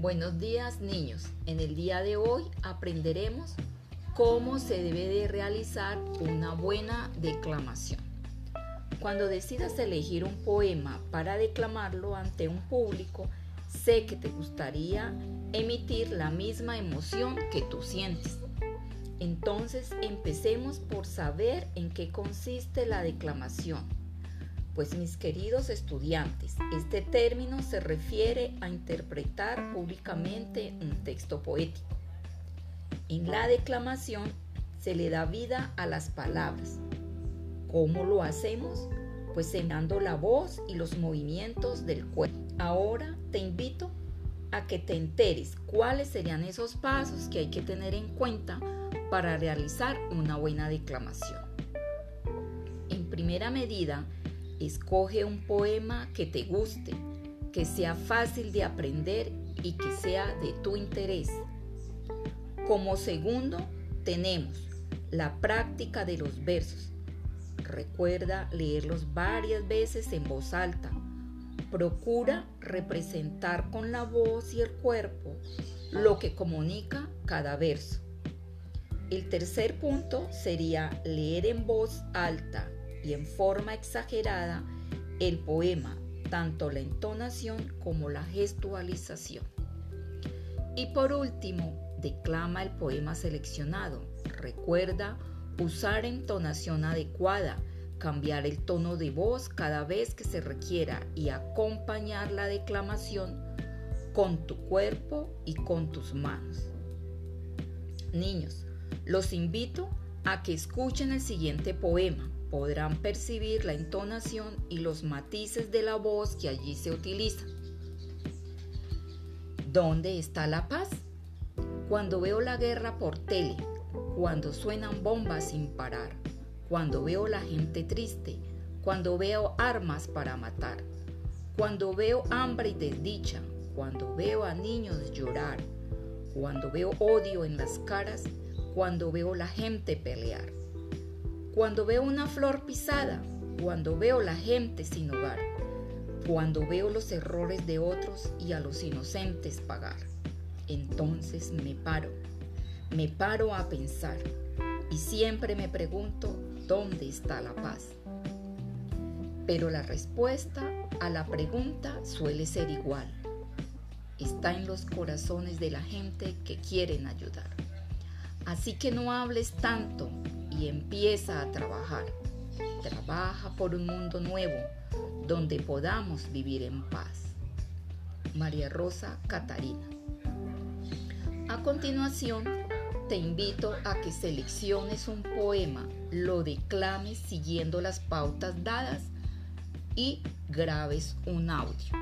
Buenos días niños. En el día de hoy aprenderemos cómo se debe de realizar una buena declamación. Cuando decidas elegir un poema para declamarlo ante un público, sé que te gustaría emitir la misma emoción que tú sientes. Entonces empecemos por saber en qué consiste la declamación pues mis queridos estudiantes, este término se refiere a interpretar públicamente un texto poético. En la declamación se le da vida a las palabras. ¿Cómo lo hacemos? Pues cenando la voz y los movimientos del cuerpo. Ahora te invito a que te enteres cuáles serían esos pasos que hay que tener en cuenta para realizar una buena declamación. En primera medida, Escoge un poema que te guste, que sea fácil de aprender y que sea de tu interés. Como segundo, tenemos la práctica de los versos. Recuerda leerlos varias veces en voz alta. Procura representar con la voz y el cuerpo lo que comunica cada verso. El tercer punto sería leer en voz alta y en forma exagerada el poema, tanto la entonación como la gestualización. Y por último, declama el poema seleccionado. Recuerda usar entonación adecuada, cambiar el tono de voz cada vez que se requiera y acompañar la declamación con tu cuerpo y con tus manos. Niños, los invito a que escuchen el siguiente poema podrán percibir la entonación y los matices de la voz que allí se utilizan. ¿Dónde está la paz? Cuando veo la guerra por tele, cuando suenan bombas sin parar, cuando veo la gente triste, cuando veo armas para matar, cuando veo hambre y desdicha, cuando veo a niños llorar, cuando veo odio en las caras, cuando veo la gente pelear cuando veo una flor pisada, cuando veo la gente sin hogar, cuando veo los errores de otros y a los inocentes pagar. Entonces me paro, me paro a pensar y siempre me pregunto dónde está la paz. Pero la respuesta a la pregunta suele ser igual. Está en los corazones de la gente que quieren ayudar. Así que no hables tanto y empieza a trabajar. Trabaja por un mundo nuevo donde podamos vivir en paz. María Rosa Catarina. A continuación, te invito a que selecciones un poema, lo declames siguiendo las pautas dadas y grabes un audio.